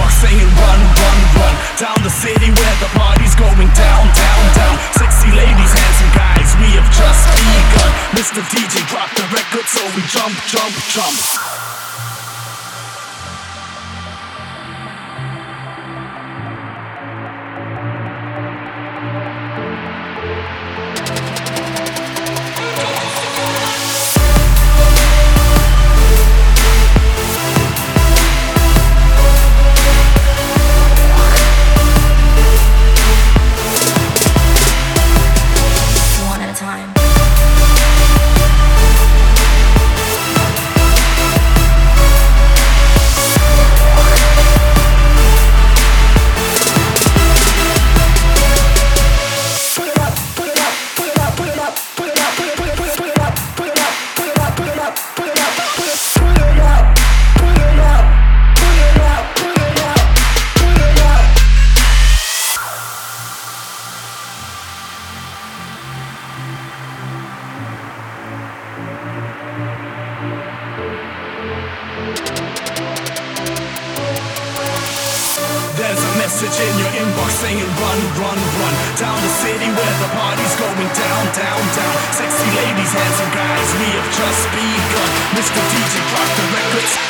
your saying run, run, run. Down the city where the party's going down, down, down. Sexy ladies, handsome guys, we have just begun. Mr. DJ drop the record so we jump, jump, jump message in your inbox saying run, run, run Down the city where the party's going down, down, down Sexy ladies, handsome guys, we have just begun Mr. DJ, drop the records